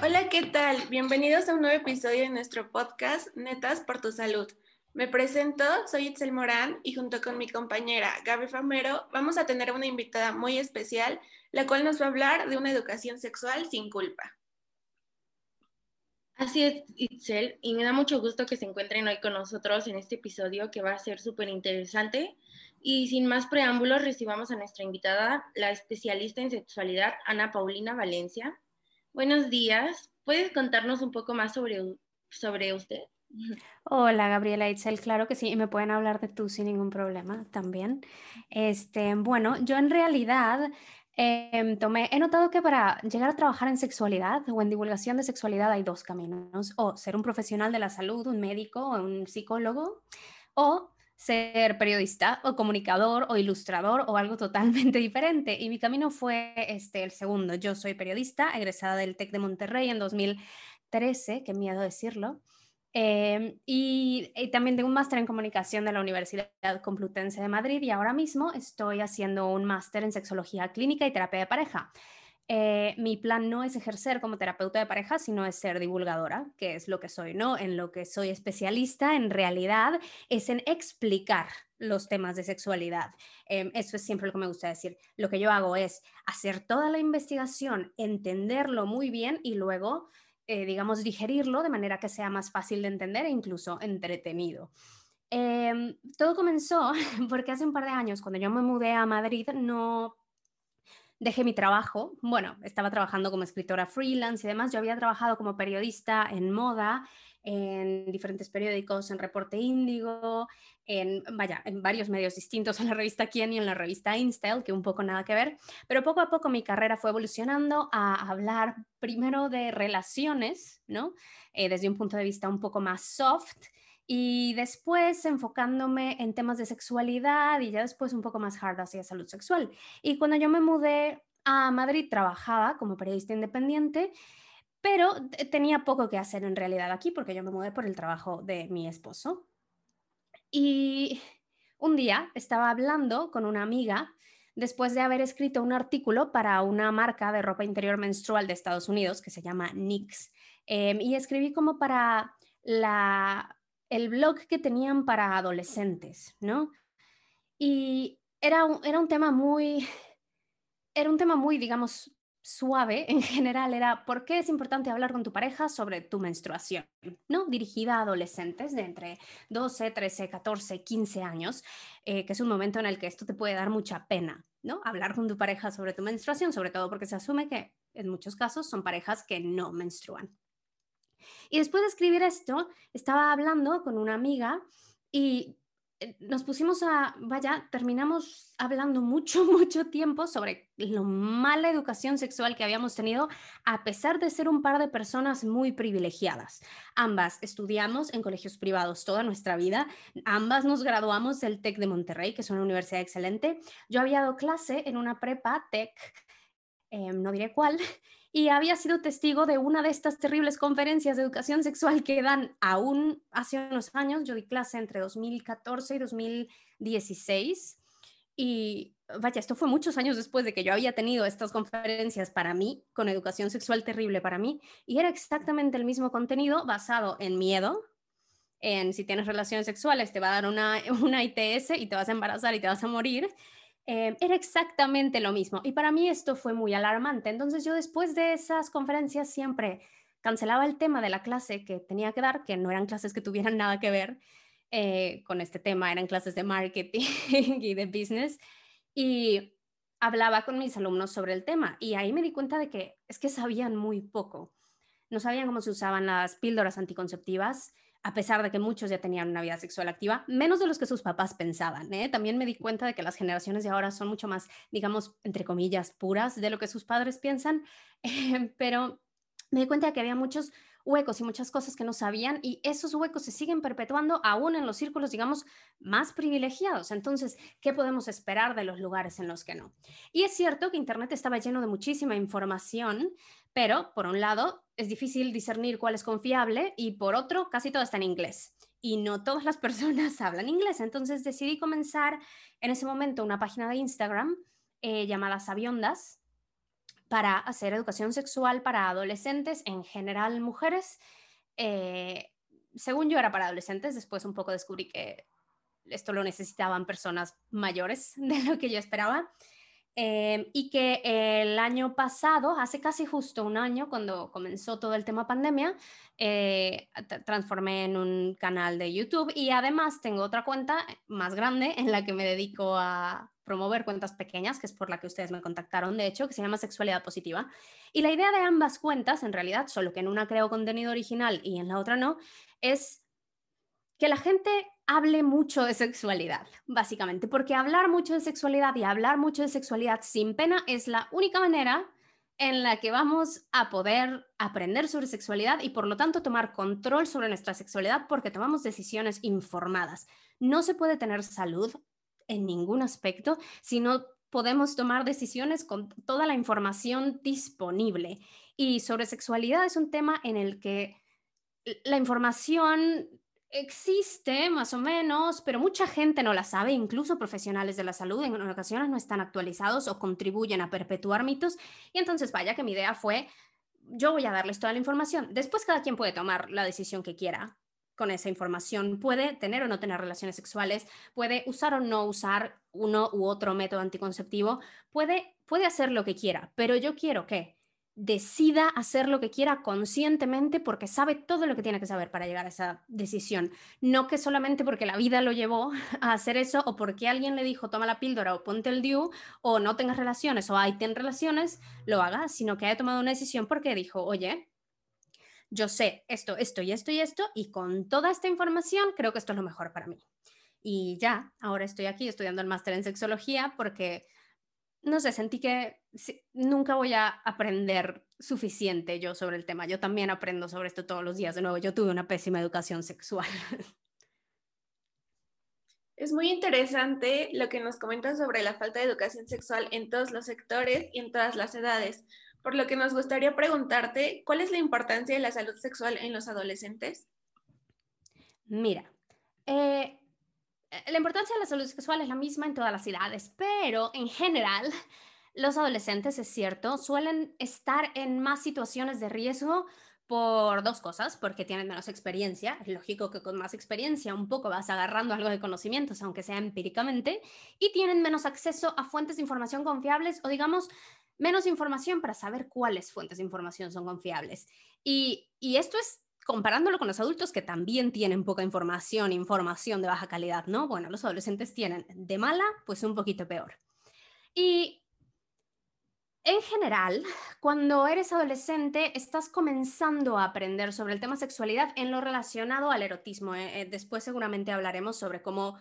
Hola, ¿qué tal? Bienvenidos a un nuevo episodio de nuestro podcast Netas por tu Salud. Me presento, soy Itzel Morán y junto con mi compañera Gaby Famero vamos a tener una invitada muy especial, la cual nos va a hablar de una educación sexual sin culpa. Así es, Itzel, y me da mucho gusto que se encuentren hoy con nosotros en este episodio que va a ser súper interesante. Y sin más preámbulos, recibamos a nuestra invitada, la especialista en sexualidad, Ana Paulina Valencia. Buenos días. ¿Puedes contarnos un poco más sobre, sobre usted? Hola, Gabriela Itzel, claro que sí, y me pueden hablar de tú sin ningún problema también. Este, bueno, yo en realidad em, tomé, he notado que para llegar a trabajar en sexualidad o en divulgación de sexualidad hay dos caminos, o ser un profesional de la salud, un médico un psicólogo, o ser periodista o comunicador o ilustrador o algo totalmente diferente. Y mi camino fue este, el segundo. Yo soy periodista, egresada del TEC de Monterrey en 2013, qué miedo decirlo. Em, y, y, también tengo un máster en comunicación de la Universidad Complutense de Madrid y ahora mismo estoy haciendo un máster en sexología clínica y terapia de pareja. Eh, mi plan no es ejercer como terapeuta de pareja, sino es ser divulgadora, que es lo que soy, ¿no? En lo que soy especialista, en realidad, es en explicar los temas de sexualidad. Eh, eso es siempre lo que me gusta decir. Lo que yo hago es hacer toda la investigación, entenderlo muy bien y luego, eh, digamos, digerirlo de manera que sea más fácil de entender e incluso entretenido. Em, todo comenzó porque hace un par de años, cuando yo me mudé a Madrid, no dejé mi trabajo. Bueno, estaba trabajando como escritora freelance y demás. Yo había trabajado como periodista en moda, en diferentes periódicos, en Reporte Índigo, en, vaya, en varios medios distintos, en la revista Quién y en la revista InStyle, que un poco nada que ver. Pero poco a poco mi carrera fue evolucionando a hablar primero de relaciones, ¿no? Eh, desde un punto de vista un poco más soft y después enfocándome en temas de sexualidad y ya después un poco más hard hacia salud sexual. Y cuando yo me mudé a Madrid trabajaba como periodista independiente, pero tenía poco que hacer en realidad aquí porque yo me mudé por el trabajo de mi esposo. Y un día estaba hablando con una amiga después de haber escrito un artículo para una marca de ropa interior menstrual de Estados Unidos que se llama NYX. Em, y escribí como para la el blog que tenían para adolescentes, ¿no? Y era un, era un tema muy, era un tema muy, digamos, suave en general, era ¿por qué es importante hablar con tu pareja sobre tu menstruación? ¿No? Dirigida a adolescentes de entre 12, 13, 14, 15 años, eh, que es un momento en el que esto te puede dar mucha pena, ¿no? Hablar con tu pareja sobre tu menstruación, sobre todo porque se asume que en muchos casos son parejas que no menstruan. Y después de escribir esto, estaba hablando con una amiga y eh, nos pusimos a, vaya, terminamos hablando mucho, mucho tiempo sobre lo mala educación sexual que habíamos tenido, a pesar de ser un par de personas muy privilegiadas. Ambas estudiamos en colegios privados toda nuestra vida, ambas nos graduamos del TEC de Monterrey, que es una universidad excelente. Yo había dado clase en una prepa TEC, em, no diré cuál, y había sido testigo de una de estas terribles conferencias de educación sexual que dan aún hace unos años. Yo di clase entre 2014 y 2016 y vaya, esto fue muchos años después de que yo había tenido estas conferencias para mí, con educación sexual terrible para mí, y era exactamente el mismo contenido basado en miedo, en si tienes relaciones sexuales te va a dar una, una ITS y te vas a embarazar y te vas a morir, Em, era exactamente lo mismo. Y para mí esto fue muy alarmante. Entonces yo después de esas conferencias siempre cancelaba el tema de la clase que tenía que dar, que no eran clases que tuvieran nada que ver eh, con este tema, eran clases de marketing y de business. Y hablaba con mis alumnos sobre el tema y ahí me di cuenta de que es que sabían muy poco. No sabían cómo se usaban las píldoras anticonceptivas, a pesar de que muchos ya tenían una vida sexual activa, menos de los que sus papás pensaban. ¿eh? También me di cuenta de que las generaciones de ahora son mucho más, digamos, entre comillas, puras de lo que sus padres piensan, eh, pero me di cuenta de que había muchos huecos y muchas cosas que no sabían y esos huecos se siguen perpetuando aún en los círculos, digamos, más privilegiados. Entonces, ¿qué podemos esperar de los lugares en los que no? Y es cierto que Internet estaba lleno de muchísima información, pero por un lado es difícil discernir cuál es confiable y por otro casi todo está en inglés y no todas las personas hablan inglés. Entonces decidí comenzar en ese momento una página de Instagram eh, llamada Sabiondas para hacer educación sexual para adolescentes, en general mujeres. Eh, según yo era para adolescentes, después un poco descubrí que esto lo necesitaban personas mayores de lo que yo esperaba. Eh, y que el año pasado, hace casi justo un año, cuando comenzó todo el tema pandemia, eh, transformé en un canal de YouTube y además tengo otra cuenta más grande en la que me dedico a promover cuentas pequeñas, que es por la que ustedes me contactaron, de hecho, que se llama Sexualidad Positiva. Y la idea de ambas cuentas, en realidad, solo que en una creo contenido original y en la otra no, es que la gente hable mucho de sexualidad, básicamente, porque hablar mucho de sexualidad y hablar mucho de sexualidad sin pena es la única manera en la que vamos a poder aprender sobre sexualidad y por lo tanto tomar control sobre nuestra sexualidad porque tomamos decisiones informadas. No se puede tener salud en ningún aspecto si no podemos tomar decisiones con toda la información disponible. Y sobre sexualidad es un tema en el que la información existe más o menos, pero mucha gente no la sabe, incluso profesionales de la salud en ocasiones no están actualizados o contribuyen a perpetuar mitos. Y entonces, vaya que mi idea fue, yo voy a darles toda la información. Después cada quien puede tomar la decisión que quiera con esa información. Puede tener o no tener relaciones sexuales, puede usar o no usar uno u otro método anticonceptivo, puede, puede hacer lo que quiera, pero yo quiero que decida hacer lo que quiera conscientemente porque sabe todo lo que tiene que saber para llegar a esa decisión. No que solamente porque la vida lo llevó a hacer eso o porque alguien le dijo toma la píldora o ponte el DIU o no tengas relaciones o hay ten relaciones, lo haga, sino que haya tomado una decisión porque dijo, oye, yo sé esto, esto y esto y esto y con toda esta información creo que esto es lo mejor para mí. Y ya, ahora estoy aquí estudiando el máster en sexología porque no sé, sentí que nunca voy a aprender suficiente yo sobre el tema. Yo también aprendo sobre esto todos los días. De nuevo, yo tuve una pésima educación sexual. Es muy interesante lo que nos comentas sobre la falta de educación sexual en todos los sectores y en todas las edades, por lo que nos gustaría preguntarte, ¿cuál es la importancia de la salud sexual en los adolescentes? Mira, eh, eh, la importancia de la salud sexual es la misma en todas las edades, pero en general los adolescentes, es cierto, suelen estar en más situaciones de riesgo por dos cosas, porque tienen menos experiencia, es lógico que con más experiencia un poco vas agarrando algo de conocimientos, aunque sea empíricamente, y tienen menos acceso a fuentes de información confiables o digamos menos información para saber cuáles fuentes de información son confiables. Y esto es comparándolo con los adultos que también tienen poca información, información de baja calidad, ¿no? Bueno, los adolescentes tienen de mala, pues un poquito peor. Y en general, cuando eres adolescente, estás comenzando a aprender sobre el tema sexualidad en lo relacionado al erotismo. ¿eh? Eh, después seguramente hablaremos sobre cómo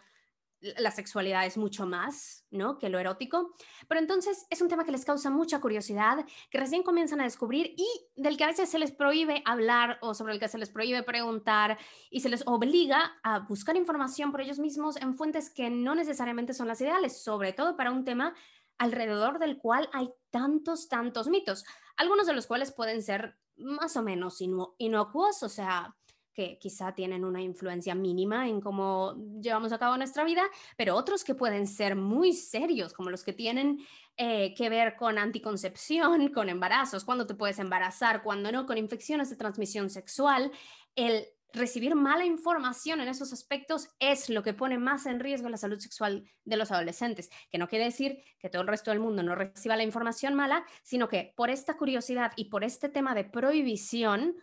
la sexualidad es mucho más, ¿no? Que lo erótico. Pero entonces es un tema que les causa mucha curiosidad, que recién comienzan a descubrir y del que a veces se les prohíbe hablar o sobre el que se les prohíbe preguntar y se les obliga a buscar información por ellos mismos en fuentes que no necesariamente son las ideales, sobre todo para un tema alrededor del cual hay tantos, tantos mitos, algunos de los cuales pueden ser más o menos inocuos, o sea, que quizá tienen una influencia mínima en cómo llevamos a cabo nuestra vida, pero otros que pueden ser muy serios, como los que tienen eh, que ver con anticoncepción, con embarazos, cuándo te puedes embarazar, cuándo no, con infecciones de transmisión sexual. El recibir mala información en esos aspectos es lo que pone más en riesgo la salud sexual de los adolescentes, que no quiere decir que todo el resto del mundo no reciba la información mala, sino que por esta curiosidad y por este tema de prohibición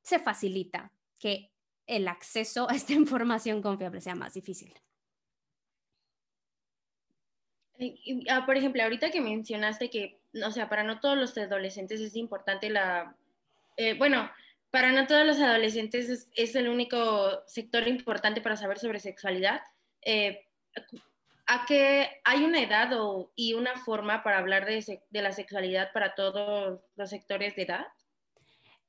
se facilita que el acceso a esta información confiable sea más difícil. Ah, por ejemplo, ahorita que mencionaste que, o sea, para no todos los adolescentes es importante la, eh, bueno, para no todos los adolescentes es, el único sector importante para saber sobre sexualidad. Eh, ¿A qué hay una edad y una forma para hablar de, de, la sexualidad para todos los sectores de edad?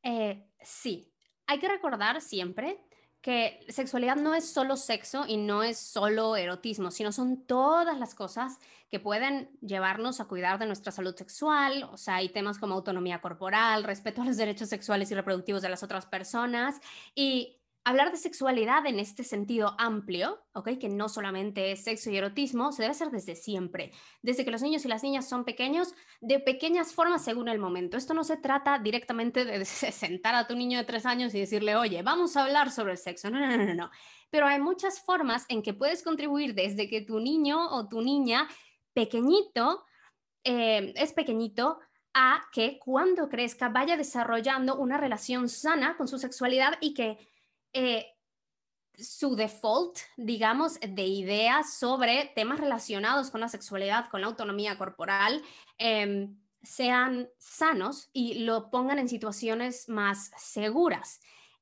Eh, sí, hay que recordar siempre que sexualidad no es solo sexo y no es solo erotismo, sino son todas las cosas que pueden llevarnos a cuidar de nuestra salud sexual, o sea, hay temas como autonomía corporal, respeto a los derechos sexuales y reproductivos de las otras personas. Y hablar de sexualidad en este sentido amplio. Que no solamente es sexo y erotismo, se debe hacer desde siempre, desde que los niños y las niñas son pequeños, de pequeñas formas según el momento. Esto no se trata directamente de sentar a tu niño de tres años y decirle, oye, vamos a hablar sobre el sexo. No, no, no, no. no. Pero hay muchas formas en que puedes contribuir desde que tu niño o tu niña pequeñito eh, es pequeñito a que cuando crezca vaya desarrollando una relación sana con su sexualidad y que eh, su default, digamos, de ideas sobre temas relacionados con la sexualidad, con la autonomía corporal, em, sean sanos y lo pongan en situaciones más seguras.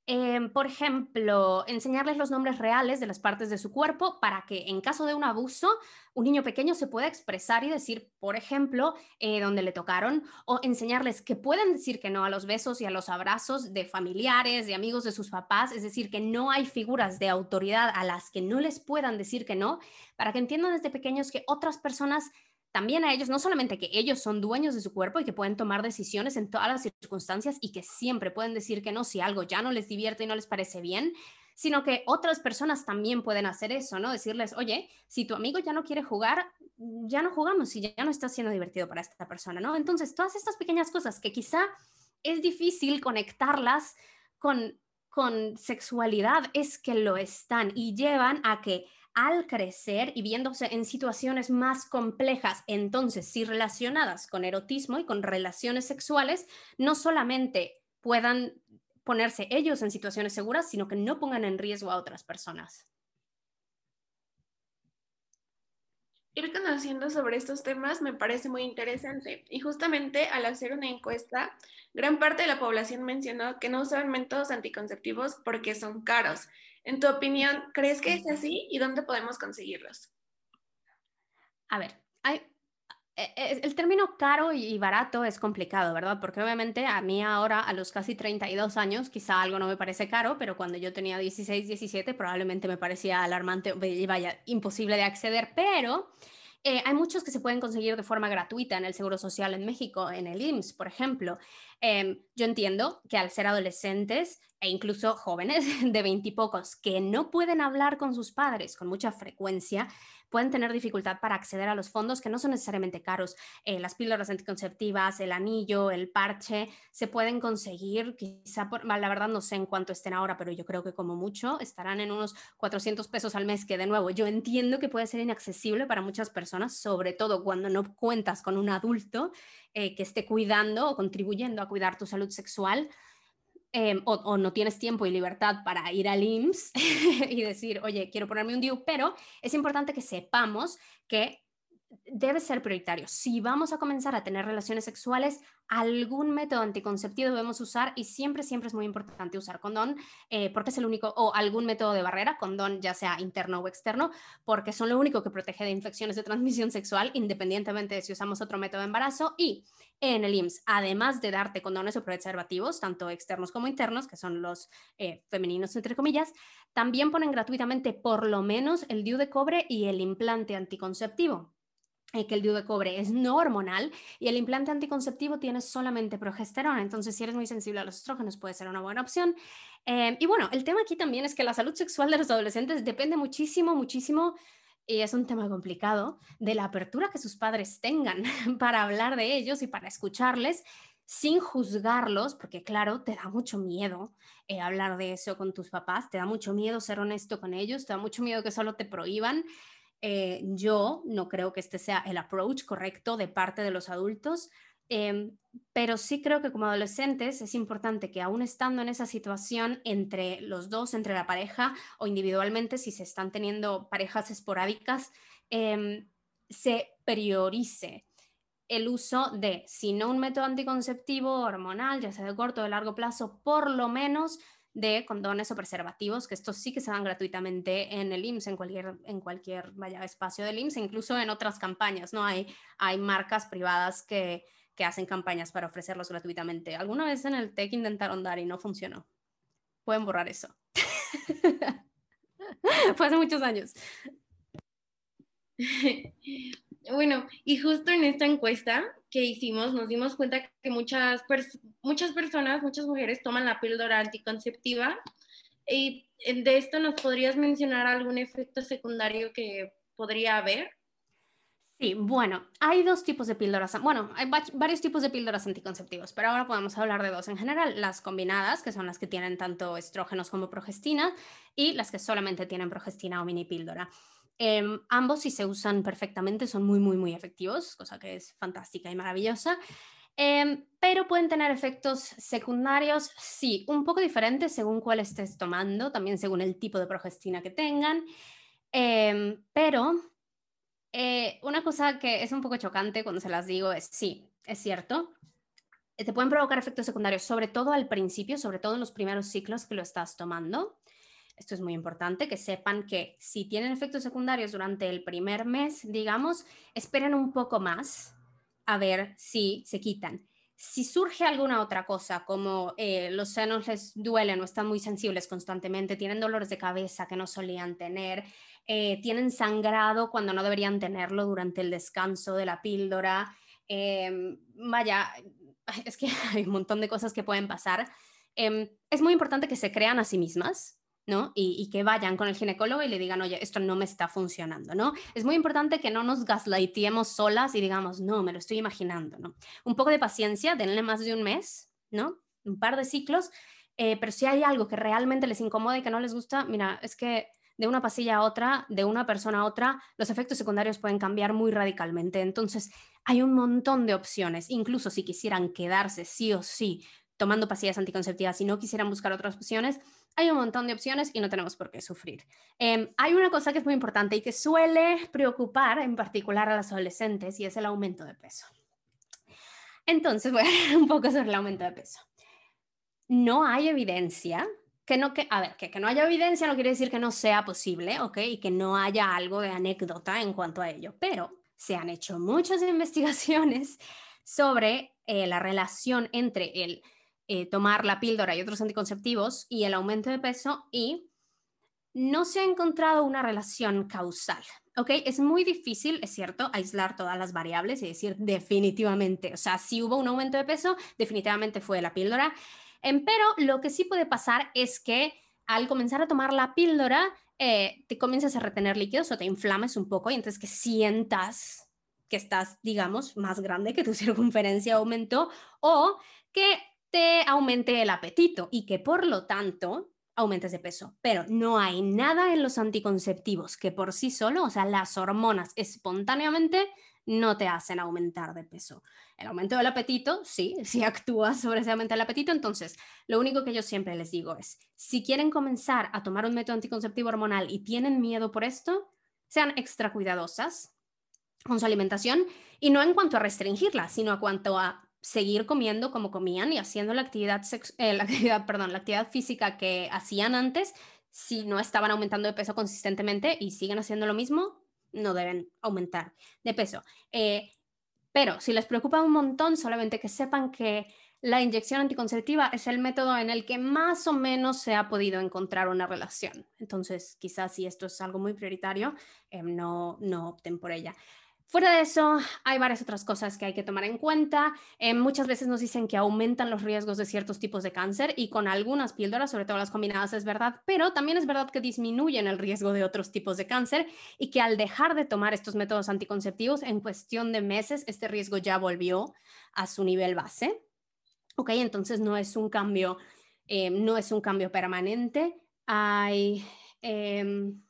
Em, por ejemplo, enseñarles los nombres reales de las partes de su cuerpo para que en caso de un abuso, un niño pequeño se pueda expresar y decir, por ejemplo, eh, dónde le tocaron, o enseñarles que pueden decir que no a los besos y a los abrazos de familiares, de amigos de sus papás, es decir, que no hay figuras de autoridad a las que no les puedan decir que no, para que entiendan desde pequeños que otras personas también a ellos, no solamente que ellos son dueños de su cuerpo y que pueden tomar decisiones en todas las circunstancias y que siempre pueden decir que no si algo ya no les divierte y no les parece bien, sino que otras personas también pueden hacer eso, ¿no? Decirles, oye, si tu amigo ya no quiere jugar, ya no jugamos y ya no está siendo divertido para esta persona, ¿no? Entonces, todas estas pequeñas cosas que quizá es difícil conectarlas con, con sexualidad, es que lo están y llevan a que al crecer y viéndose en situaciones más complejas, entonces sí relacionadas con erotismo y con relaciones sexuales, no solamente puedan ponerse ellos en situaciones seguras, sino que no pongan en riesgo a otras personas. Ir conociendo sobre estos temas me parece muy interesante y justamente al hacer una encuesta, gran parte de la población mencionó que no usaban métodos anticonceptivos porque son caros en tu opinión, ¿crees que es así y dónde podemos conseguirlos? A ver, hay, e, e, el término caro y barato es complicado, ¿verdad? Porque obviamente a mí ahora, a los casi 32 años, quizá algo no me parece caro, pero cuando yo tenía 16, 17, probablemente me parecía alarmante, vaya, imposible de acceder, pero eh, hay muchos que se pueden conseguir de forma gratuita en el Seguro Social en México, en el IMSS, por ejemplo. Em, yo entiendo que al ser adolescentes e incluso jóvenes de veintipocos que no pueden hablar con sus padres con mucha frecuencia, pueden tener dificultad para acceder a los fondos que no son necesariamente caros. Eh, las píldoras anticonceptivas, el anillo, el parche, se pueden conseguir, quizá, por, la verdad no sé en cuánto estén ahora, pero yo creo que como mucho estarán en unos 400 pesos al mes, que de nuevo, yo entiendo que puede ser inaccesible para muchas personas, sobre todo cuando no cuentas con un adulto eh, que esté cuidando o contribuyendo a cuidar tu salud sexual. Em, o, no tienes tiempo y libertad para ir al IMSS y decir, oye, quiero ponerme un DIU, pero es importante que sepamos que debe ser prioritario. Si vamos a comenzar a tener relaciones sexuales, algún método anticonceptivo debemos usar y siempre, siempre es muy importante usar condón eh, porque es el único, o algún método de barrera, condón ya sea interno o externo, porque son lo único que protege de infecciones de transmisión sexual, independientemente de si usamos otro método de embarazo. Y en el IMSS, además de darte condones o preservativos, tanto externos como internos, que son los eh, femeninos entre comillas, también ponen gratuitamente por lo menos el DIU de cobre y el implante anticonceptivo. Eh, que el de cobre es no hormonal y el implante anticonceptivo tiene solamente progesterona. Entonces, si eres muy sensible a los estrógenos, puede ser una buena opción. Eh, y bueno, el tema aquí también es que la salud sexual de los adolescentes depende muchísimo, muchísimo, y es un tema complicado, de la apertura que sus padres tengan para hablar de ellos y para escucharles sin juzgarlos, porque claro, te da mucho miedo eh, hablar de eso con tus papás, te da mucho miedo ser honesto con ellos, te da mucho miedo que solo te prohíban. Eh, yo no creo que este sea el approach correcto de parte de los adultos, em, pero sí creo que como adolescentes es importante que aún estando en esa situación entre los dos, entre la pareja o individualmente, si se están teniendo parejas esporádicas, em, se priorice el uso de, si no un método anticonceptivo hormonal, ya sea de corto o de largo plazo, por lo menos de condones o preservativos, que estos sí que se dan gratuitamente en el IMSS, en cualquier, en cualquier vaya, espacio del IMSS, incluso en otras campañas, ¿no? Hay, hay marcas privadas que, que hacen campañas para ofrecerlos gratuitamente. Alguna vez en el TEC intentaron dar y no funcionó. Pueden borrar eso. Fue hace muchos años. Bueno, y justo en esta encuesta que hicimos nos dimos cuenta que muchas, muchas personas, muchas mujeres toman la píldora anticonceptiva Y de esto nos podrías mencionar algún efecto secundario que podría haber. Sí, bueno, hay dos tipos de píldoras, bueno, hay varios tipos de píldoras anticonceptivos, pero ahora podemos hablar de dos en general, las combinadas, que son las que tienen tanto estrógenos como progestina, y las que solamente tienen progestina o mini píldora. Em, ambos, si se usan perfectamente, son muy, muy, muy efectivos, cosa que es fantástica y maravillosa. Em, pero pueden tener efectos secundarios, sí, un poco diferentes según cuál estés tomando, también según el tipo de progestina que tengan. Em, pero eh, una cosa que es un poco chocante cuando se las digo es, sí, es cierto, eh, te pueden provocar efectos secundarios, sobre todo al principio, sobre todo en los primeros ciclos que lo estás tomando. Esto es muy importante, que sepan que si tienen efectos secundarios durante el primer mes, digamos, esperen un poco más a ver si se quitan. Si surge alguna otra cosa, como eh, los senos les duelen o están muy sensibles constantemente, tienen dolores de cabeza que no solían tener, eh, tienen sangrado cuando no deberían tenerlo durante el descanso de la píldora. Em, vaya, es que hay un montón de cosas que pueden pasar. Em, es muy importante que se crean a sí mismas, ¿no? Y, que vayan con el ginecólogo y le digan, oye, esto no me está funcionando, ¿no? Es muy importante que no nos gaslightemos solas y digamos, no, me lo estoy imaginando, ¿no? Un poco de paciencia, denle más de un mes, ¿no? Un par de ciclos, eh, pero si hay algo que realmente les incomoda y que no les gusta, mira, es que de una pasilla a otra, de una persona a otra, los efectos secundarios pueden cambiar muy radicalmente. Entonces, hay un montón de opciones, incluso si quisieran quedarse sí o sí tomando pastillas anticonceptivas y no quisieran buscar otras opciones, hay un montón de opciones y no tenemos por qué sufrir. Em, hay una cosa que es muy importante y que suele preocupar en particular a las adolescentes y es el aumento de peso. Entonces, voy a hablar un poco sobre el aumento de peso. No hay evidencia que no, que, a ver, que, que no haya evidencia no quiere decir que no sea posible, ¿ok? Y que no haya algo de anécdota en cuanto a ello, pero se han hecho muchas investigaciones sobre eh, la relación entre el eh, tomar la píldora y otros anticonceptivos y el aumento de peso y no se ha encontrado una relación causal. ¿Ok? Es muy difícil, es cierto, aislar todas las variables y decir definitivamente, o sea, si hubo un aumento de peso, definitivamente fue la píldora. Em, pero lo que sí puede pasar es que al comenzar a tomar la píldora, eh, te comienzas a retener líquidos o te inflames un poco y entonces que sientas que estás, digamos, más grande, que tu circunferencia aumentó o que te aumente el apetito y que por lo tanto aumentes de peso. Pero no hay nada en los anticonceptivos que por sí solo, o sea, las hormonas espontáneamente no te hacen aumentar de peso. El aumento del apetito, sí, sí actúa sobre ese aumento del apetito. Entonces, lo único que yo siempre les digo es, si quieren comenzar a tomar un método anticonceptivo hormonal y tienen miedo por esto, sean extra cuidadosas con su alimentación y no en cuanto a restringirla, sino a cuanto a seguir comiendo como comían y haciendo la actividad, eh, la actividad, perdón, la actividad física que hacían antes, si no estaban aumentando de peso consistentemente y siguen haciendo lo mismo, no deben aumentar de peso. Eh, pero si les preocupa un montón, solamente que sepan que la inyección anticonceptiva es el método en el que más o menos se ha podido encontrar una relación. Entonces, quizás si esto es algo muy prioritario, eh, no, no opten por ella. Fuera de eso, hay varias otras cosas que hay que tomar en cuenta. Eh, muchas veces nos dicen que aumentan los riesgos de ciertos tipos de cáncer y con algunas píldoras, sobre todo las combinadas, es verdad, pero también es verdad que disminuyen el riesgo de otros tipos de cáncer y que al dejar de tomar estos métodos anticonceptivos, en cuestión de meses, este riesgo ya volvió a su nivel base. Ok, entonces no es un cambio, eh, no es un cambio permanente. Hay... Em,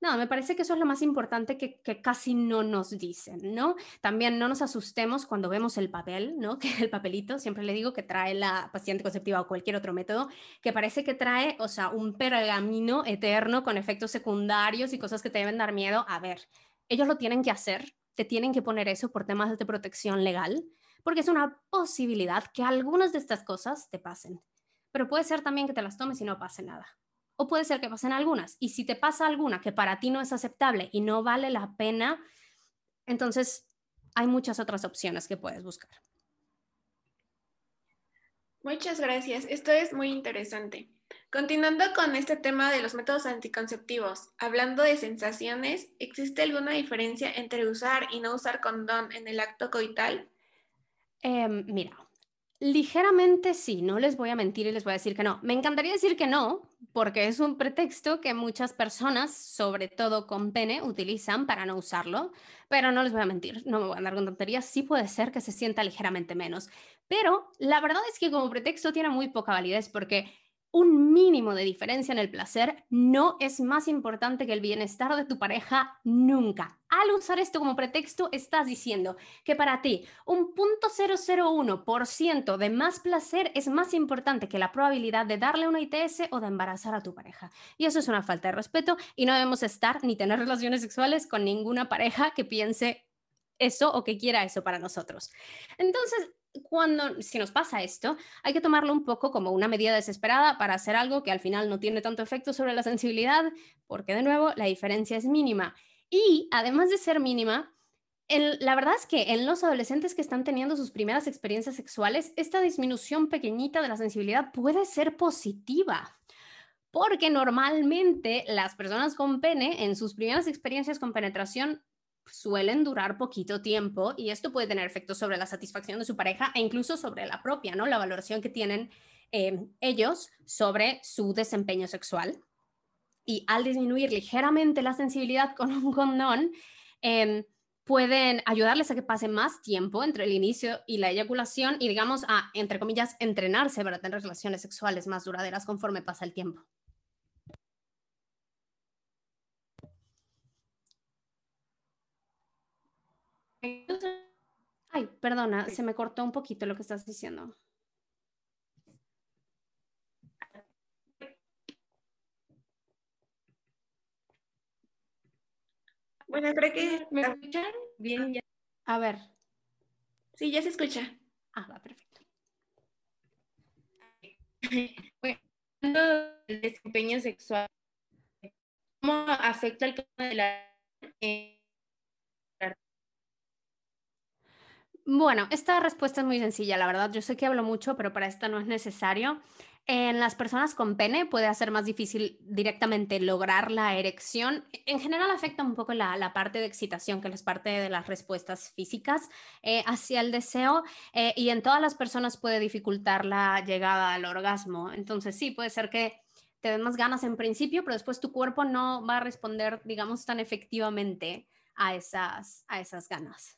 no, me parece que eso es lo más importante que, casi no nos dicen, ¿no? También no nos asustemos cuando vemos el papel, ¿no? Que el papelito, siempre le digo que trae la paciente conceptiva o cualquier otro método, que parece que trae, o sea, un pergamino eterno con efectos secundarios y cosas que te deben dar miedo. A ver, ellos lo tienen que hacer, te tienen que poner eso por temas de protección legal, porque es una posibilidad que algunas de estas cosas te pasen. Pero puede ser también que te las tomes y no pase nada o puede ser que pasen algunas. Y si te pasa alguna que para ti no es aceptable y no vale la pena, entonces hay muchas otras opciones que puedes buscar. Muchas gracias. Esto es muy interesante. Continuando con este tema de los métodos anticonceptivos, hablando de sensaciones, ¿existe alguna diferencia entre usar y no usar condón en el acto coital? Em, mira, Ligeramente sí, no les voy a mentir y les voy a decir que no. Me encantaría decir que no, porque es un pretexto que muchas personas, sobre todo con pene, utilizan para no usarlo, pero no les voy a mentir, no me voy a andar con tonterías, sí puede ser que se sienta ligeramente menos, pero la verdad es que como pretexto tiene muy poca validez porque un mínimo de diferencia en el placer no es más importante que el bienestar de tu pareja nunca. Al usar esto como pretexto, estás diciendo que para ti un 0.001% de más placer es más importante que la probabilidad de darle una ITS o de embarazar a tu pareja. Y eso es una falta de respeto y no debemos estar ni tener relaciones sexuales con ninguna pareja que piense eso o que quiera eso para nosotros. Entonces, cuando, si nos pasa esto, hay que tomarlo un poco como una medida desesperada para hacer algo que al final no tiene tanto efecto sobre la sensibilidad, porque de nuevo la diferencia es mínima. Y además de ser mínima, la verdad es que en los adolescentes que están teniendo sus primeras experiencias sexuales, esta disminución pequeñita de la sensibilidad puede ser positiva. Porque normalmente las personas con pene en sus primeras experiencias con penetración suelen durar poquito tiempo y esto puede tener efectos sobre la satisfacción de su pareja e incluso sobre la propia, ¿no? La valoración que tienen eh, ellos sobre su desempeño sexual. Y al disminuir ligeramente la sensibilidad con un condón, em, pueden ayudarles a que pase más tiempo entre el inicio y la eyaculación y, digamos, a, entre comillas, entrenarse para tener relaciones sexuales más duraderas conforme pasa el tiempo. Ay, perdona, se me cortó un poquito lo que estás diciendo. Bueno, creo que... ¿Me escuchan? Bien, ya. A ver. Sí, ya se escucha. Ah, va, perfecto. Bueno, el desempeño sexual, ¿cómo afecta el tema de la... Eh, Bueno, esta respuesta es muy sencilla, la verdad. Yo sé que hablo mucho, pero para esta no es necesario. En las personas con pene puede ser más difícil directamente lograr la erección. En general afecta un poco la, parte de excitación, que es parte de las respuestas físicas eh, hacia el deseo, eh, y en todas las personas puede dificultar la llegada al orgasmo. Entonces sí, puede ser que te den más ganas en principio, pero después tu cuerpo no va a responder, digamos, tan efectivamente a esas, a esas ganas.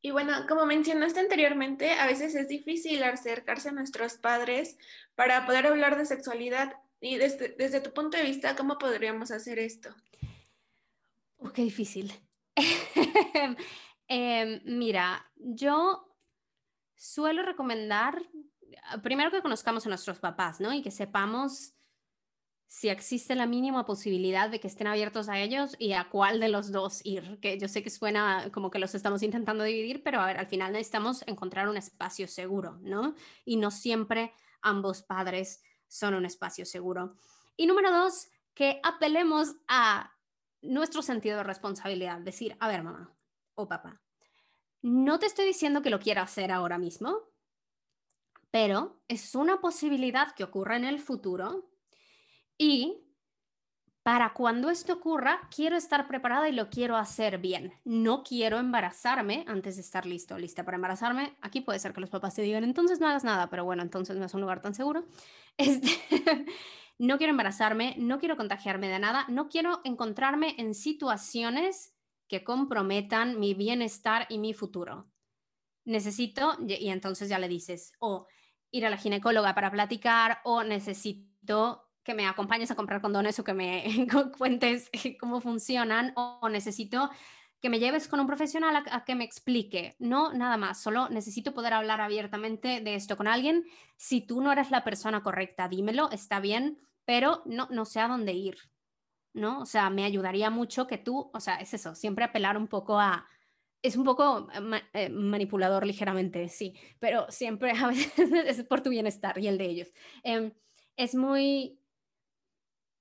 Y bueno, como mencionaste anteriormente, a veces es difícil acercarse a nuestros padres para poder hablar de sexualidad. Y desde, tu punto de vista, ¿cómo podríamos hacer esto? Qué difícil. Em, mira, yo suelo recomendar, primero que conozcamos a nuestros papás, ¿no? Y que sepamos si existe la mínima posibilidad de que estén abiertos a ellos y a cuál de los dos ir, que yo sé que suena como que los estamos intentando dividir, pero a ver, al final necesitamos encontrar un espacio seguro, ¿no? Y no siempre ambos padres son un espacio seguro. Y número dos, que apelemos a nuestro sentido de responsabilidad, decir, a ver, mamá o papá, no te estoy diciendo que lo quiera hacer ahora mismo, pero es una posibilidad que ocurra en el futuro y para cuando esto ocurra, quiero estar preparada y lo quiero hacer bien. No quiero embarazarme antes de estar listo, lista para embarazarme. Aquí puede ser que los papás te digan, entonces no hagas nada, pero bueno, entonces no es un lugar tan seguro. Este, no quiero embarazarme, no quiero contagiarme de nada, no quiero encontrarme en situaciones que comprometan mi bienestar y mi futuro. Necesito, y entonces ya le dices, o ir a la ginecóloga para platicar, o necesito que me acompañes a comprar condones o que me cuentes cómo funcionan o necesito que me lleves con un profesional a, que me explique. No, nada más, solo necesito poder hablar abiertamente de esto con alguien. Si tú no eres la persona correcta, dímelo, está bien, pero no, no sé a dónde ir, ¿no? O sea, me ayudaría mucho que tú, o sea, es eso, siempre apelar un poco a... Es un poco eh, manipulador ligeramente, sí, pero siempre a veces es por tu bienestar y el de ellos. Em, es muy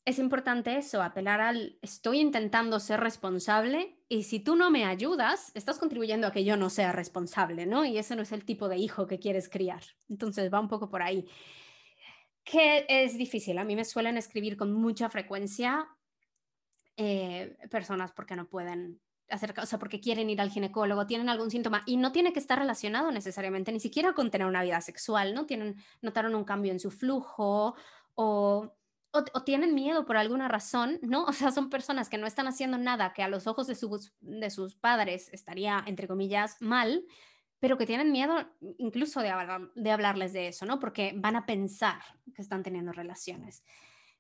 es importante eso, apelar al estoy intentando ser responsable y si tú no me ayudas, estás contribuyendo a que yo no sea responsable, ¿no? Y ese no es el tipo de hijo que quieres criar. Entonces va un poco por ahí. Que es difícil. A mí me suelen escribir con mucha frecuencia eh, personas porque no pueden acerca, o sea, porque quieren ir al ginecólogo, tienen algún síntoma y no tiene que estar relacionado necesariamente ni siquiera con tener una vida sexual, ¿no? Tienen, notaron un cambio en su flujo o, o, tienen miedo por alguna razón, ¿no? O sea, son personas que no están haciendo nada que a los ojos de sus, de sus padres estaría, entre comillas, mal, pero que tienen miedo incluso de, de hablarles de eso, ¿no? Porque van a pensar que están teniendo relaciones.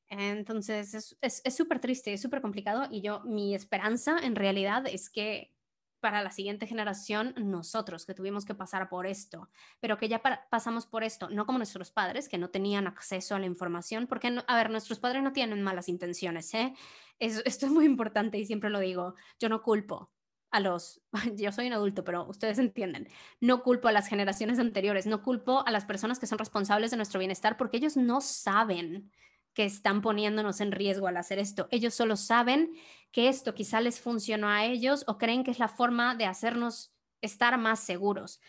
Entonces es súper triste, es súper complicado y yo, mi esperanza en realidad es que para la siguiente generación, nosotros que tuvimos que pasar por esto, pero que ya pasamos por esto, no como nuestros padres que no tenían acceso a la información, porque, a ver, nuestros padres no tienen malas intenciones, ¿eh? esto es muy importante y siempre lo digo, yo no culpo a los, yo soy un adulto, pero ustedes entienden, no culpo a las generaciones anteriores, no culpo a las personas que son responsables de nuestro bienestar porque ellos no saben que están poniéndonos en riesgo al hacer esto. Ellos solo saben que esto quizá les funcionó a ellos o creen que es la forma de hacernos estar más seguros.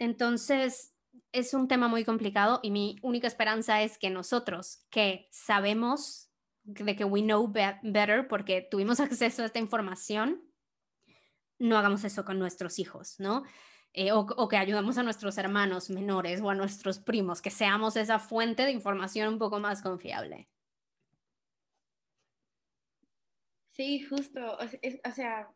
Entonces, es un tema muy complicado y mi única esperanza es que nosotros, que sabemos de que we know better porque tuvimos acceso a esta información, no hagamos eso con nuestros hijos, ¿no? Eh, o, que ayudamos a nuestros hermanos menores o a nuestros primos, que seamos esa fuente de información un poco más confiable. Sí, justo. O, sea,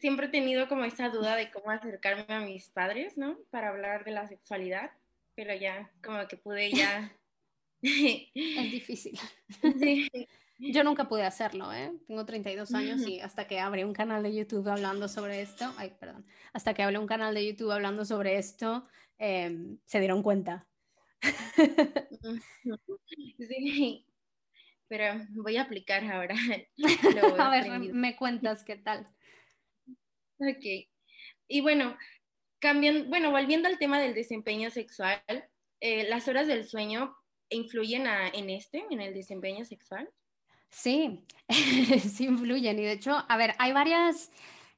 siempre he tenido como esa duda de cómo acercarme a mis padres, ¿no? Para hablar de la sexualidad, pero ya como que pude ya... es difícil. Sí. Yo nunca pude hacerlo, ¿eh? Tengo 32 años y hasta que abrí un canal de YouTube hablando sobre esto, ay, perdón, hasta que abrí un canal de YouTube hablando sobre esto, em, se dieron cuenta. Sí, pero voy a aplicar ahora. a ver, me cuentas qué tal. Ok. Y bueno, cambiando, bueno, volviendo al tema del desempeño sexual, eh, ¿las horas del sueño influyen en este, en el desempeño sexual? Sí, sí influyen. Y de hecho, a ver, hay varias,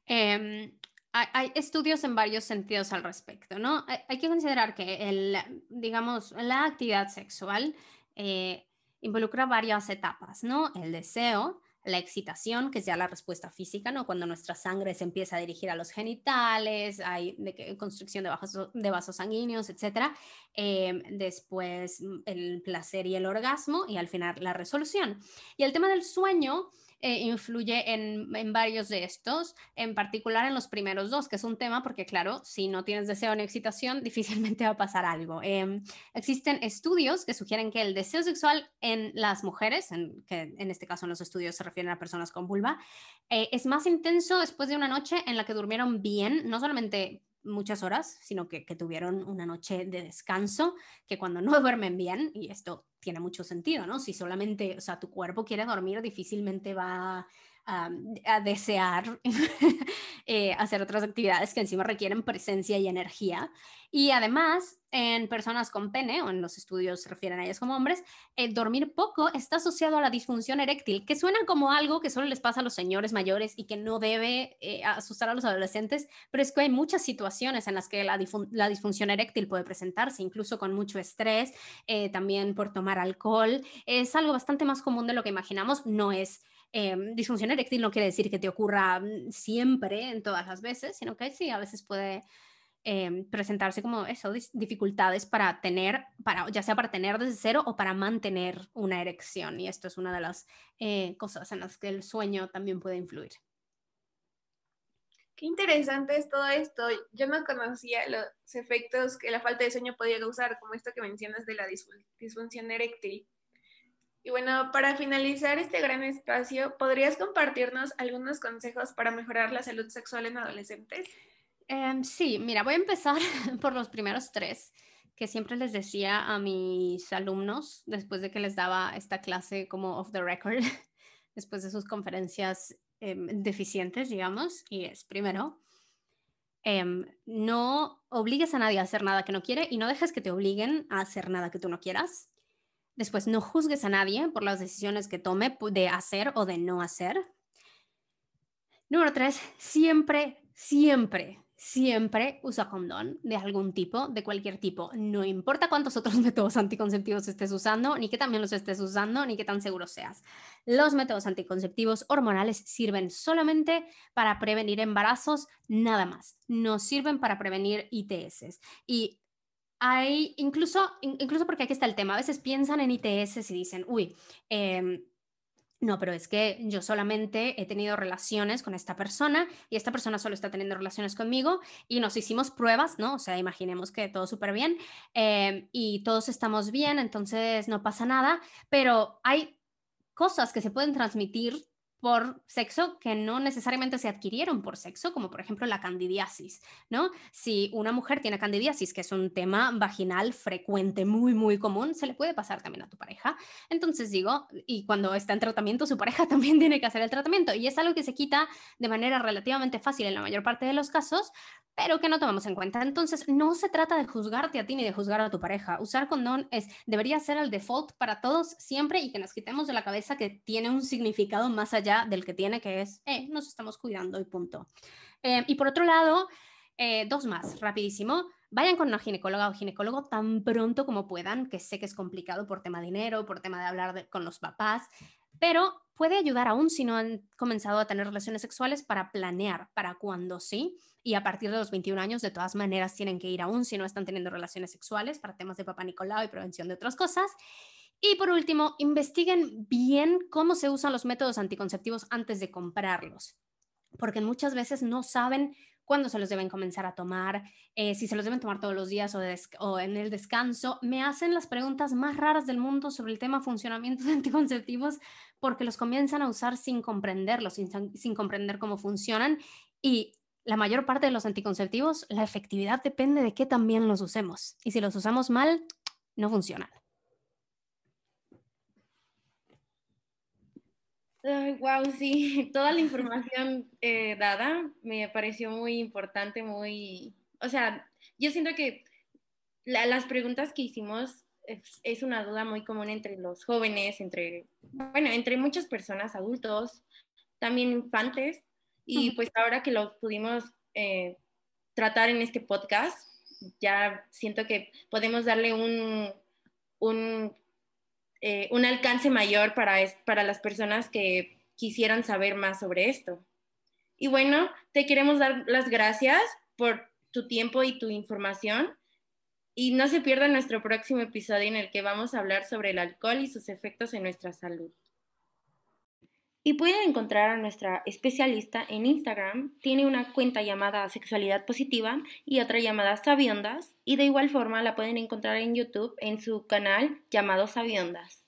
em, hay, estudios en varios sentidos al respecto, ¿no? Hay, que considerar que, el, digamos, la actividad sexual eh, involucra varias etapas, ¿no? El deseo, la excitación, que es ya la respuesta física, ¿no? Cuando nuestra sangre se empieza a dirigir a los genitales, hay de construcción de vasos, de vasos sanguíneos, etc. Em, después mm, el placer y el orgasmo y al final la resolución. Y el tema del sueño eh, influye en, varios de estos, en particular en los primeros dos, que es un tema porque, claro, si no tienes deseo ni excitación, difícilmente va a pasar algo. Em, existen estudios que sugieren que el deseo sexual en las mujeres, en, que en este caso en los estudios se refieren a personas con vulva, eh, es más intenso después de una noche en la que durmieron bien, no solamente muchas horas, sino que, que, tuvieron una noche de descanso, que cuando no duermen bien, y esto tiene mucho sentido, ¿no? Si solamente, o sea, tu cuerpo quiere dormir, difícilmente va a, desear eh, hacer otras actividades que encima requieren presencia y energía. Y además, en personas con pene, o en los estudios se refieren a ellas como hombres, el dormir poco está asociado a la disfunción eréctil, que suena como algo que solo les pasa a los señores mayores y que no debe eh, asustar a los adolescentes, pero es que hay muchas situaciones en las que la, disfunción eréctil puede presentarse, incluso con mucho estrés, eh, también por tomar alcohol. Es algo bastante más común de lo que imaginamos, no es Em, disfunción eréctil no quiere decir que te ocurra mm, siempre, en todas las veces, sino que sí, a veces puede em, presentarse como eso, dificultades para tener, para, ya sea para tener desde cero o para mantener una erección. Y esto es una de las eh, cosas en las que el sueño también puede influir. Qué interesante es todo esto. Yo no conocía los efectos que la falta de sueño podía causar, como esto que mencionas de la disfunción eréctil. Y bueno, para finalizar este gran espacio, ¿podrías compartirnos algunos consejos para mejorar la salud sexual en adolescentes? Em, sí, mira, voy a empezar por los primeros tres que siempre les decía a mis alumnos después de que les daba esta clase como off the record, después de sus conferencias em, deficientes, digamos, y es primero, em, no obligues a nadie a hacer nada que no quiere y no dejes que te obliguen a hacer nada que tú no quieras. Después, no juzgues a nadie por las decisiones que tome de hacer o de no hacer. Número tres, siempre, siempre, siempre usa condón de algún tipo, de cualquier tipo. No importa cuántos otros métodos anticonceptivos estés usando, ni que también los estés usando, ni que tan seguro seas. Los métodos anticonceptivos hormonales sirven solamente para prevenir embarazos, nada más. No sirven para prevenir ITS. Y hay, incluso, incluso porque aquí está el tema, a veces piensan en ITS y dicen, uy, eh, no, pero es que yo solamente he tenido relaciones con esta persona y esta persona solo está teniendo relaciones conmigo y nos hicimos pruebas, ¿no? O sea, imaginemos que todo súper bien eh, y todos estamos bien, entonces no pasa nada, pero hay cosas que se pueden transmitir por sexo que no necesariamente se adquirieron por sexo, como por ejemplo la candidiasis, ¿no? Si una mujer tiene candidiasis, que es un tema vaginal frecuente, muy, muy común, se le puede pasar también a tu pareja. Entonces digo, y cuando está en tratamiento, su pareja también tiene que hacer el tratamiento, y es algo que se quita de manera relativamente fácil en la mayor parte de los casos, pero que no tomamos en cuenta. Entonces, no se trata de juzgarte a ti ni de juzgar a tu pareja. Usar condón es, debería ser el default para todos siempre y que nos quitemos de la cabeza que tiene un significado más allá del que tiene, que es, eh, nos estamos cuidando y punto. Eh, y por otro lado, eh, dos más, rapidísimo. Vayan con una ginecóloga o ginecólogo tan pronto como puedan, que sé que es complicado por tema dinero, por tema de hablar con los papás, pero puede ayudar aún si no han comenzado a tener relaciones sexuales para planear para cuando sí. Y a partir de los 21 años, de todas maneras, tienen que ir aún si no están teniendo relaciones sexuales para temas de papá Nicolau y prevención de otras cosas. Y por último, investiguen bien cómo se usan los métodos anticonceptivos antes de comprarlos, porque muchas veces no saben cuándo se los deben comenzar a tomar, eh, si se los deben tomar todos los días o, en el descanso. Me hacen las preguntas más raras del mundo sobre el tema funcionamiento de anticonceptivos porque los comienzan a usar sin comprenderlos, sin, sin comprender cómo funcionan. Y la mayor parte de los anticonceptivos, la efectividad depende de qué también los usemos. Y si los usamos mal, no funcionan. Wow, sí, toda la información eh, dada me pareció muy importante, muy, o sea, yo siento que las preguntas que hicimos es, una duda muy común entre los jóvenes, entre, bueno, entre muchas personas, adultos, también infantes, y pues ahora que lo pudimos eh, tratar en este podcast, ya siento que podemos darle un, un eh, un alcance mayor para, para las personas que quisieran saber más sobre esto. Y bueno, te queremos dar las gracias por tu tiempo y tu información. Y no se pierda nuestro próximo episodio en el que vamos a hablar sobre el alcohol y sus efectos en nuestra salud. Y pueden encontrar a nuestra especialista en Instagram. Tiene una cuenta llamada Sexualidad Positiva y otra llamada Sabiondas. Y de igual forma la pueden encontrar en YouTube en su canal llamado Sabiondas.